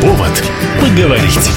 Повод поговорить.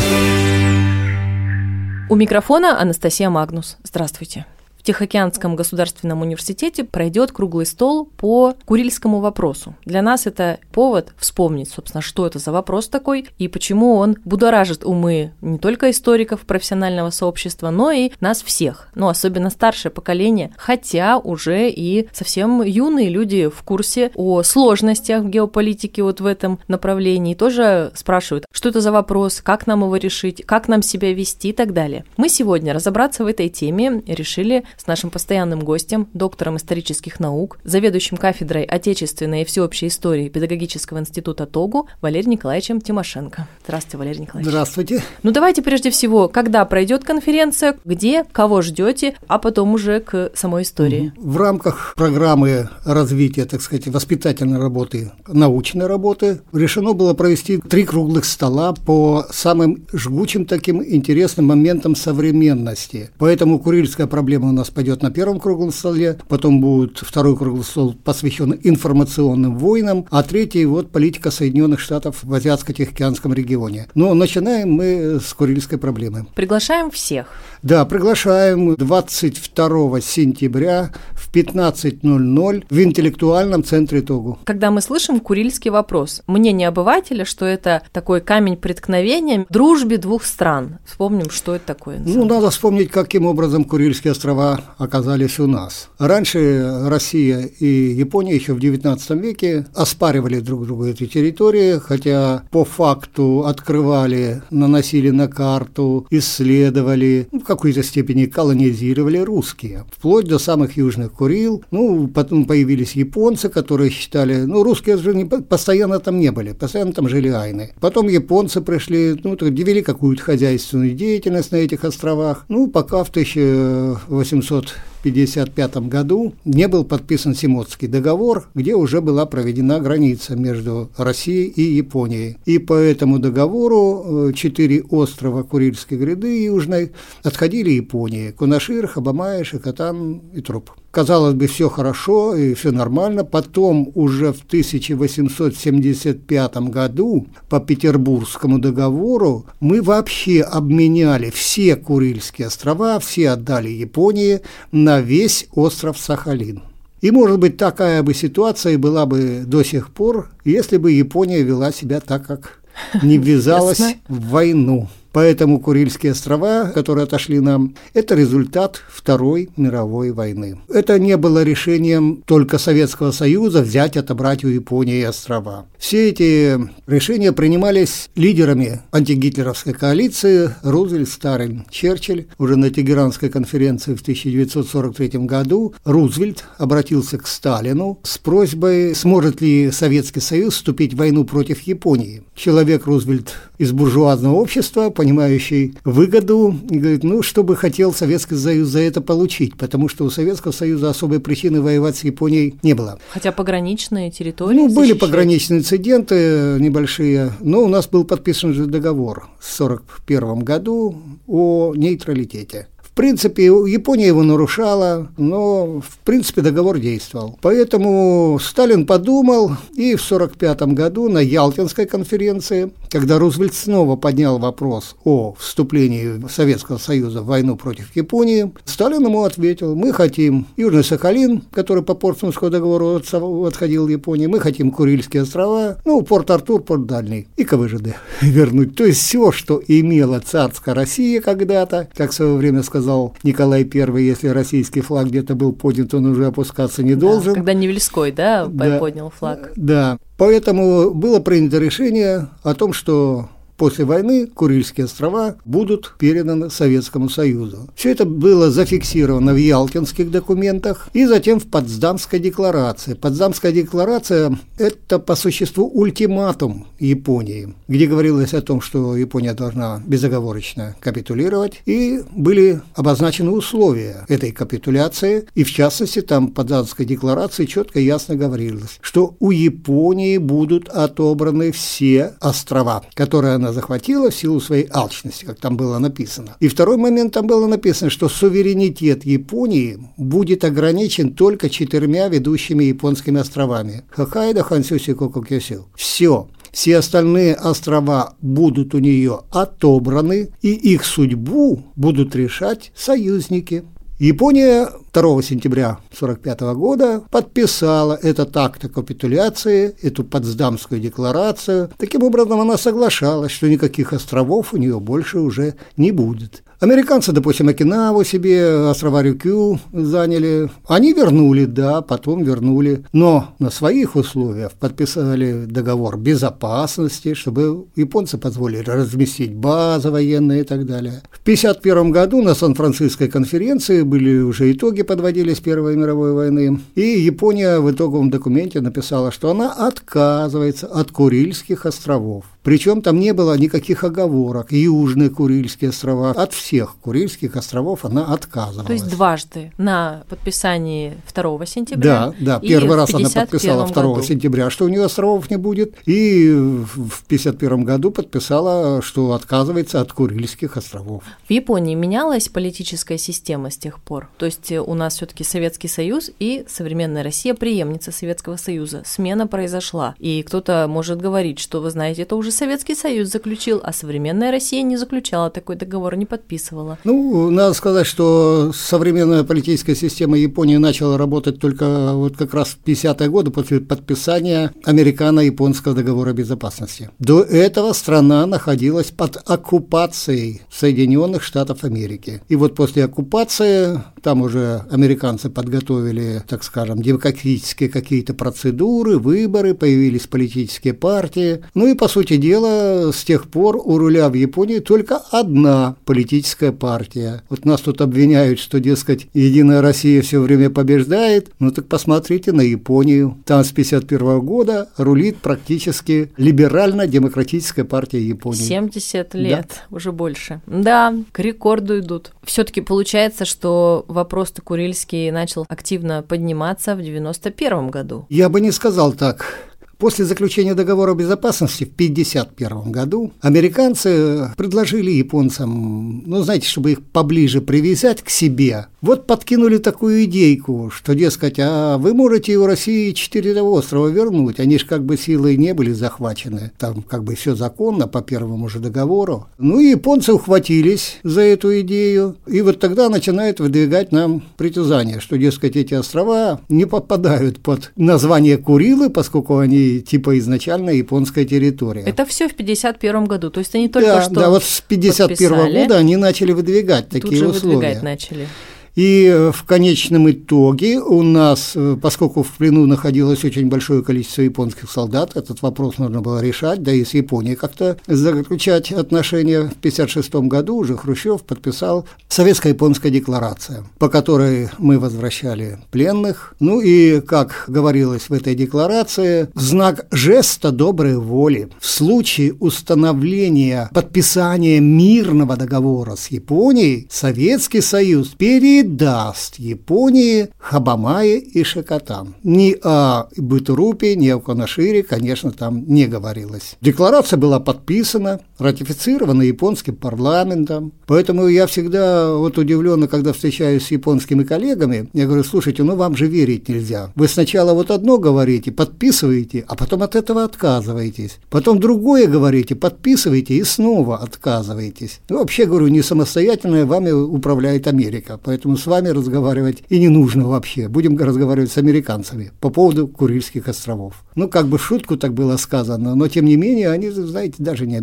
У микрофона Анастасия Магнус. Здравствуйте. Тихоокеанском государственном университете пройдет круглый стол по Курильскому вопросу. Для нас это повод вспомнить, собственно, что это за вопрос такой и почему он будоражит умы не только историков профессионального сообщества, но и нас всех, ну, особенно старшее поколение, хотя уже и совсем юные люди в курсе о сложностях в геополитике вот в этом направлении тоже спрашивают, что это за вопрос, как нам его решить, как нам себя вести и так далее. Мы сегодня разобраться в этой теме решили с нашим постоянным гостем, доктором исторических наук, заведующим кафедрой отечественной и всеобщей истории Педагогического института ТОГУ Валерием Николаевичем Тимошенко. Здравствуйте, Валерий Николаевич. Здравствуйте. Ну давайте прежде всего, когда пройдет конференция, где, кого ждете, а потом уже к самой истории. В рамках программы развития, так сказать, воспитательной работы, научной работы, решено было провести три круглых стола по самым жгучим таким интересным моментам современности. Поэтому курильская проблема у нас нас пойдет на первом круглом столе, потом будет второй круглый стол посвящен информационным войнам, а третий вот политика Соединенных Штатов в Азиатско-Тихоокеанском регионе. Но начинаем мы с Курильской проблемы. Приглашаем всех. Да, приглашаем 22 сентября в 15.00 в интеллектуальном центре ТОГУ. Когда мы слышим курильский вопрос, мнение обывателя, что это такой камень преткновения дружбе двух стран. Вспомним, что это такое. Ну, надо вспомнить, каким образом Курильские острова оказались у нас. Раньше Россия и Япония еще в XIX веке оспаривали друг другу эти территории, хотя по факту открывали, наносили на карту, исследовали, ну, в какой-то степени колонизировали русские, вплоть до самых южных Курил. Ну, потом появились японцы, которые считали, ну, русские же не, постоянно там не были, постоянно там жили айны. Потом японцы пришли, ну, довели какую-то хозяйственную деятельность на этих островах. Ну, пока в 1800 1955 году не был подписан Симотский договор, где уже была проведена граница между Россией и Японией. И по этому договору э, четыре острова Курильской гряды южной отходили Японии – Кунашир, Хабамай, Шикотан и Труп казалось бы, все хорошо и все нормально. Потом уже в 1875 году по Петербургскому договору мы вообще обменяли все Курильские острова, все отдали Японии на весь остров Сахалин. И, может быть, такая бы ситуация была бы до сих пор, если бы Япония вела себя так, как не ввязалась в войну. Поэтому Курильские острова, которые отошли нам, это результат Второй мировой войны. Это не было решением только Советского Союза взять, отобрать у Японии острова. Все эти решения принимались лидерами антигитлеровской коалиции Рузвельт, Сталин, Черчилль. Уже на Тегеранской конференции в 1943 году Рузвельт обратился к Сталину с просьбой, сможет ли Советский Союз вступить в войну против Японии. Человек Рузвельт из буржуазного общества, понимающий выгоду, и говорит, ну, что бы хотел Советский Союз за это получить, потому что у Советского Союза особой причины воевать с Японией не было. Хотя пограничные территории Ну, были пограничные инциденты небольшие, но у нас был подписан же договор в 1941 году о нейтралитете принципе, Япония его нарушала, но, в принципе, договор действовал. Поэтому Сталин подумал, и в 1945 году на Ялтинской конференции, когда Рузвельт снова поднял вопрос о вступлении Советского Союза в войну против Японии, Сталин ему ответил, мы хотим Южный Сахалин, который по Портсмутскому договору отходил в Японии, мы хотим Курильские острова, ну, Порт-Артур, Порт Дальний и КВЖД вернуть. То есть все, что имела царская Россия когда-то, как в свое время сказал сказал Николай I, если российский флаг где-то был поднят, он уже опускаться не должен. Да, когда Невельской, да, да, поднял флаг. Да, поэтому было принято решение о том, что После войны Курильские острова будут переданы Советскому Союзу. Все это было зафиксировано в Ялтинских документах и затем в Потсдамской декларации. Потсдамская декларация – это по существу ультиматум Японии, где говорилось о том, что Япония должна безоговорочно капитулировать, и были обозначены условия этой капитуляции, и в частности там в Потсдамской декларации четко и ясно говорилось, что у Японии будут отобраны все острова, которые она она захватила в силу своей алчности, как там было написано. И второй момент там было написано, что суверенитет Японии будет ограничен только четырьмя ведущими японскими островами – Хоккайдо, Хансюси, Кококюсю. Все. Все остальные острова будут у нее отобраны, и их судьбу будут решать союзники. Япония 2 сентября 1945 года подписала этот акт о капитуляции, эту Потсдамскую декларацию. Таким образом, она соглашалась, что никаких островов у нее больше уже не будет. Американцы, допустим, Окинаву себе, острова Рюкю заняли. Они вернули, да, потом вернули. Но на своих условиях подписали договор безопасности, чтобы японцы позволили разместить базы военные и так далее. В 1951 году на Сан-Франциской конференции были уже итоги подводились Первой мировой войны. И Япония в итоговом документе написала, что она отказывается от Курильских островов. Причем там не было никаких оговорок. Южные Курильские острова. От всех Курильских островов она отказывалась. То есть дважды на подписании 2 сентября. Да, да. Первый раз она подписала 2 году. сентября, что у нее островов не будет. И в 1951 году подписала, что отказывается от Курильских островов. В Японии менялась политическая система с тех пор. То есть у нас все-таки Советский Союз и современная Россия преемница Советского Союза. Смена произошла. И кто-то может говорить, что вы знаете, это уже Советский Союз заключил, а современная Россия не заключала такой договор, не подписывала. Ну, надо сказать, что современная политическая система Японии начала работать только вот как раз в 50-е годы после подписания американо-японского договора безопасности. До этого страна находилась под оккупацией Соединенных Штатов Америки. И вот после оккупации там уже американцы подготовили, так скажем, демократические какие-то процедуры, выборы, появились политические партии. Ну и, по сути дела, с тех пор у руля в Японии только одна политическая партия. Вот нас тут обвиняют, что, дескать, Единая Россия все время побеждает. Ну так посмотрите на Японию. Там с 51 года рулит практически либерально-демократическая партия Японии. 70 лет, да. уже больше. Да, к рекорду идут. Все-таки получается, что вопрос-то Курильский начал активно подниматься в 91 году. Я бы не сказал так. После заключения договора безопасности в 1951 году американцы предложили японцам, ну, знаете, чтобы их поближе привязать к себе, вот подкинули такую идейку, что, дескать, а вы можете у России четыре острова вернуть, они же как бы силой не были захвачены, там как бы все законно по первому же договору. Ну и японцы ухватились за эту идею, и вот тогда начинают выдвигать нам притязания, что, дескать, эти острова не попадают под название Курилы, поскольку они типа изначально японская территория. Это все в 51 году, то есть они только да, что Да, вот с 51 года они начали выдвигать такие Тут же условия. выдвигать начали. И э, в конечном итоге у нас, э, поскольку в плену находилось очень большое количество японских солдат, этот вопрос нужно было решать, да и с Японией как-то заключать отношения. В 1956 году уже Хрущев подписал Советско-японская декларация, по которой мы возвращали пленных. Ну и, как говорилось в этой декларации, знак жеста доброй воли в случае установления подписания мирного договора с Японией Советский Союз перед даст Японии Хабамае и Шакатан. Ни о Бытурупе, ни о Конашире, конечно, там не говорилось. Декларация была подписана, ратифицирована японским парламентом, поэтому я всегда вот удивлен, когда встречаюсь с японскими коллегами, я говорю, слушайте, ну вам же верить нельзя. Вы сначала вот одно говорите, подписываете, а потом от этого отказываетесь. Потом другое говорите, подписываете и снова отказываетесь. Ну, вообще, говорю, не самостоятельно вами управляет Америка, поэтому с вами разговаривать и не нужно вообще. Будем разговаривать с американцами по поводу Курильских островов. Ну, как бы шутку так было сказано, но тем не менее они, знаете, даже не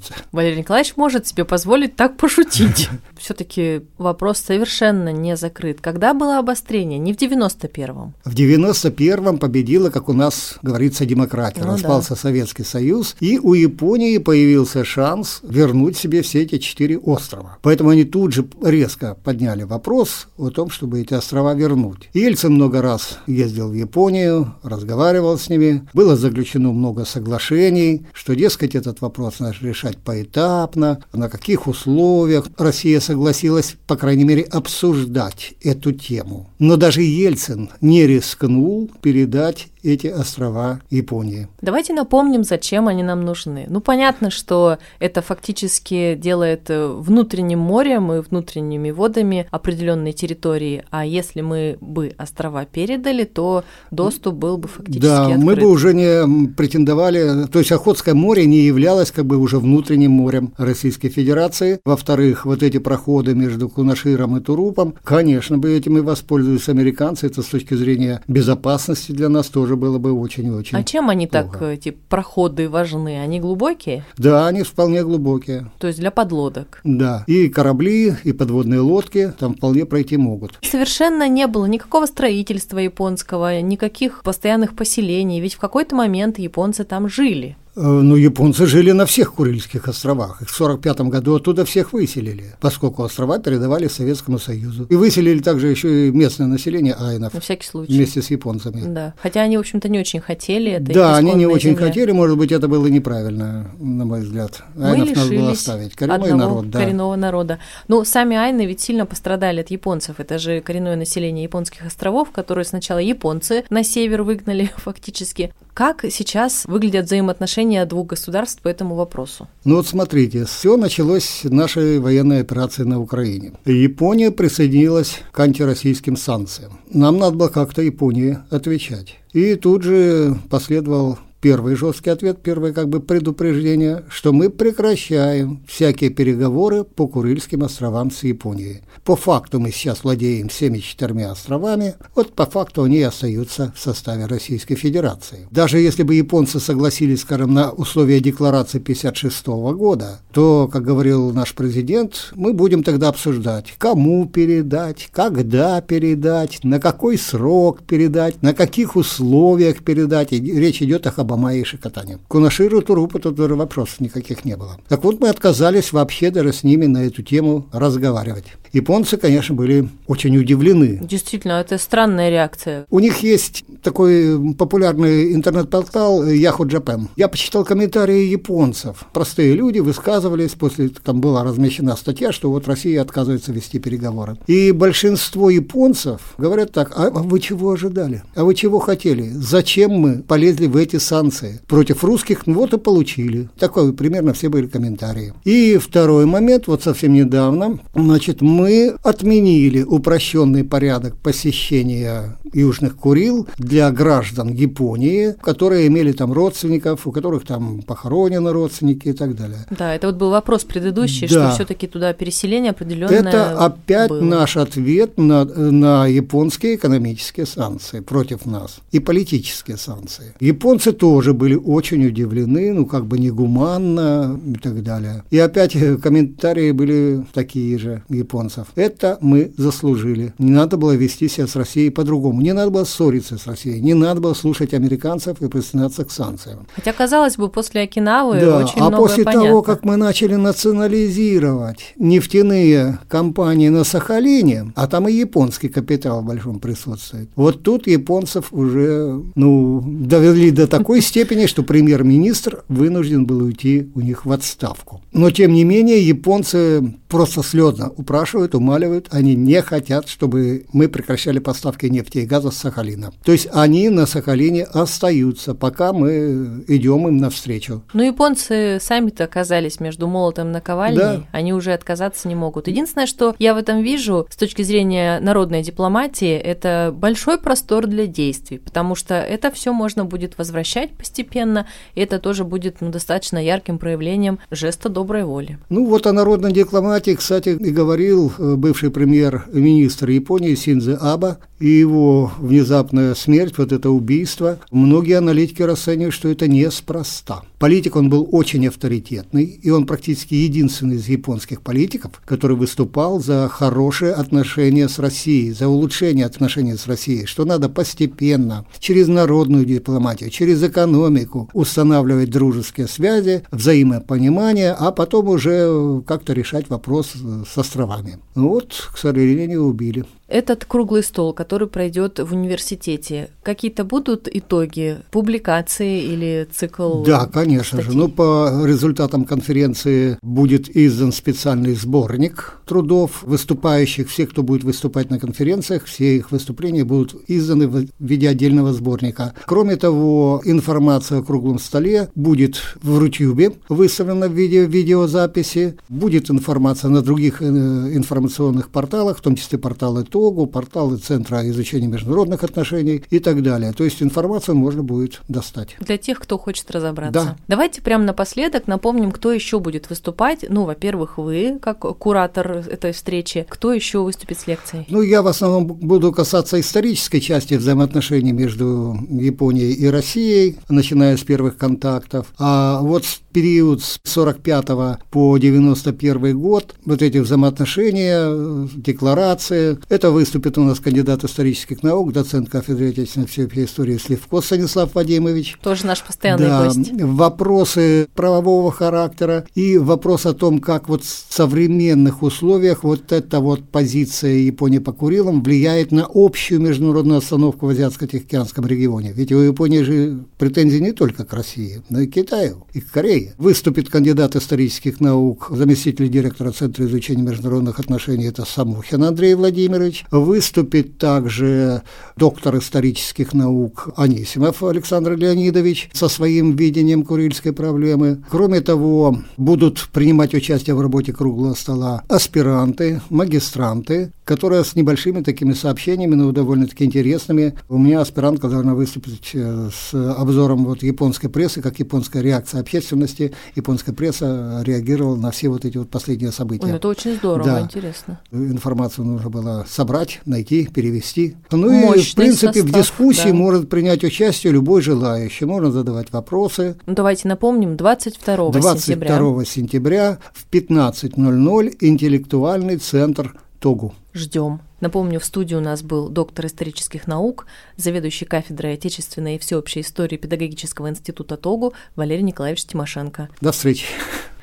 обижаются. Валерий Николаевич может себе позволить так пошутить. Все-таки вопрос совершенно не закрыт. Когда было обострение? Не в 91-м. В 91-м победила, как у нас говорится, демократия. Ну, Распался да. Советский Союз, и у Японии появился шанс вернуть себе все эти четыре острова. Поэтому они тут же резко подняли вопрос о том, чтобы эти острова вернуть. Ельцин много раз ездил в Японию, разговаривал с ними, было заключено много соглашений, что, дескать, этот вопрос надо решать поэтапно, на каких условиях Россия согласилась, по крайней мере, обсуждать эту тему. Но даже Ельцин не рискнул передать эти острова Японии. Давайте напомним, зачем они нам нужны. Ну, понятно, что это фактически делает э, внутренним морем и внутренними водами определенные территории, а если мы бы острова передали, то доступ был бы фактически Да, открыт. мы бы уже не претендовали, то есть Охотское море не являлось как бы уже внутренним морем Российской Федерации. Во-вторых, вот эти проходы между Кунаширом и Турупом, конечно бы этим и воспользуются американцы, это с точки зрения безопасности для нас тоже было бы очень-очень. А чем они плохо. так, эти проходы важны? Они глубокие? Да, они вполне глубокие. То есть для подлодок? Да, и корабли, и подводные лодки там вполне пройти могут. Совершенно не было никакого строительства японского, никаких постоянных поселений, ведь в какой-то момент японцы там жили. Э, Ну, японцы жили на всех Курильских островах. Их в 1945 году оттуда всех выселили, поскольку острова передавали Советскому Союзу. И выселили также еще и местное население айнов На всякий случай. вместе с японцами. Да. Хотя они, в общем-то, не очень хотели это. Да, они не очень земля. хотели, может быть, это было неправильно, на мой взгляд. Мы Айнов надо было оставить. Коренной одного народ, да. коренного народа. Ну, сами айны ведь сильно пострадали от японцев. Это же коренное население японских островов, которые сначала японцы на север выгнали фактически. Как сейчас выглядят взаимоотношения двух государств по этому вопросу? Ну вот смотрите, все началось нашей военной операции на Украине. Япония присоединилась к антироссийским санкциям. Нам надо было как-то Японии отвечать. И тут же последовал первый жесткий ответ, первое как бы предупреждение, что мы прекращаем всякие переговоры по Курильским островам с Японией. По факту мы сейчас владеем всеми четырьмя островами, вот по факту они и остаются в составе Российской Федерации. Даже если бы японцы согласились, скажем, на условия декларации 56 года, то, как говорил наш президент, мы будем тогда обсуждать, кому передать, когда передать, на какой срок передать, на каких условиях передать. И речь идет о Хабамае и Шикотане. Кунаширу Турупу тут вопросов никаких не было. Так вот, мы отказались вообще даже с ними на эту тему разговаривать. Японцы, конечно, были очень удивлены. Действительно, это странная реакция. У них есть такой популярный интернет-портал Yahoo Japan. Я почитал комментарии японцев. Простые люди высказывались, после там была размещена статья, что вот Россия отказывается вести переговоры. И большинство японцев говорят так, а вы чего ожидали? А вы чего хотели? Зачем мы полезли в эти санкции? Против русских, ну вот и получили. Такой примерно все были комментарии. И второй момент, вот совсем недавно, значит, мы отменили упрощенный порядок посещения Южных Курил для граждан Японии, которые имели там родственников, у которых там похоронены родственники и так далее. Да, это вот был вопрос предыдущий, Да. что все-таки туда переселение определенное. Это опять было. наш ответ на, на японские экономические санкции против нас и политические санкции. Японцы тоже были очень удивлены, ну как бы негуманно и так далее. И опять комментарии были такие же японцев. Это мы заслужили. Не надо было вести себя с Россией по-другому. Не надо было ссориться с Россией. Не надо было слушать американцев и присоединяться к санкциям. Хотя, казалось бы, после Окинавы Да, очень а многое после понятно. того, как мы начали национализировать нефтяные компании на Сахалине, а там и японский капитал в большом присутствует, вот тут японцев уже ну, довели до такой степени, что премьер-министр вынужден был уйти у них в отставку. Но, тем не менее, японцы просто слезно упрашивают, умаливают, они не хотят, чтобы мы прекращали поставки нефти и газа с Сахалина. То есть они на Сахалине остаются, пока мы идем им навстречу. Ну, японцы сами-то оказались между молотом и наковальней, Да. они уже отказаться не могут. Единственное, что я в этом вижу с точки зрения народной дипломатии, это большой простор для действий, потому что это все можно будет возвращать постепенно, и это тоже будет ну, достаточно ярким проявлением жеста доброй воли. Ну вот о народной дипломатии, кстати, и говорил э, бывший премьер-министр Японии Синдзе Аба, и его внезапная смерть, вот это убийство, многие аналитики расценивают, что это неспроста. Политик он был очень авторитетный, и он практически единственный из японских политиков, который выступал за хорошие отношения с Россией, за улучшение отношений с Россией, что надо постепенно, через народную дипломатию, через экономику устанавливать дружеские связи, взаимопонимание, а потом уже как-то решать вопрос с островами. Вот, к сожалению, убили. Этот круглый стол, который пройдет в университете, какие-то будут итоги, публикации или цикл? Да, конечно. Конечно статей? же. Ну, по результатам конференции будет издан специальный сборник трудов выступающих, всех, кто будет выступать на конференциях, все их выступления будут изданы в виде отдельного сборника. Кроме того, информация о круглом столе будет в Рутюбе выставлена в виде видеозаписи, будет информация на других э, информационных порталах, в том числе порталы ТОГУ, порталы Центра изучения международных отношений и так далее. То есть информацию можно будет достать. Для тех, кто хочет разобраться. Да. Давайте прямо напоследок напомним, кто еще будет выступать. Ну, во-первых, вы, как куратор этой встречи. Кто еще выступит с лекцией? Ну, я в основном буду касаться исторической части взаимоотношений между Японией и Россией, начиная с первых контактов. А вот период с 45 по 91 год, вот эти взаимоотношения, декларации, это выступит у нас кандидат исторических наук, доцент кафедры отечественной всеобщей истории Сливко Станислав Вадимович. Тоже наш постоянный да, гость. Вопросы правового характера и вопрос о том, как вот в современных условиях вот эта вот позиция Японии по Курилам влияет на общую международную остановку в Азиатско-Тихоокеанском регионе. Ведь у Японии же претензии не только к России, но и к Китаю, и к Корее. Выступит кандидат исторических наук, заместитель директора Центра изучения международных отношений, это Самухин Андрей Владимирович. Выступит также доктор исторических наук Анисимов Александр Леонидович со своим видением курильской проблемы. Кроме того, будут принимать участие в работе круглого стола аспиранты, магистранты, которые с небольшими такими сообщениями, но довольно-таки интересными. У меня аспирантка должна выступить э, с обзором вот японской прессы, как японская реакция общественности, японская пресса реагировала на все вот эти вот последние события. Ой, ну это очень здорово, Да. интересно. Информацию нужно было собрать, найти, перевести. Ну Мощный и, в принципе, в состав, дискуссии да. может принять участие любой желающий. Можно задавать вопросы. Ну давайте напомним, 22, 22 сентября. сентября в 15.00 интеллектуальный центр ТОГУ. Ждем. Напомню, в студии у нас был доктор исторических наук, заведующий кафедрой отечественной и всеобщей истории педагогического института ТОГУ Валерий Николаевич Тимошенко. До встречи.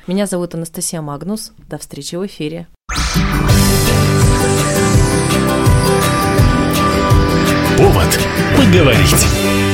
Меня зовут Анастасия Магнус. До встречи в эфире. Повод поговорить.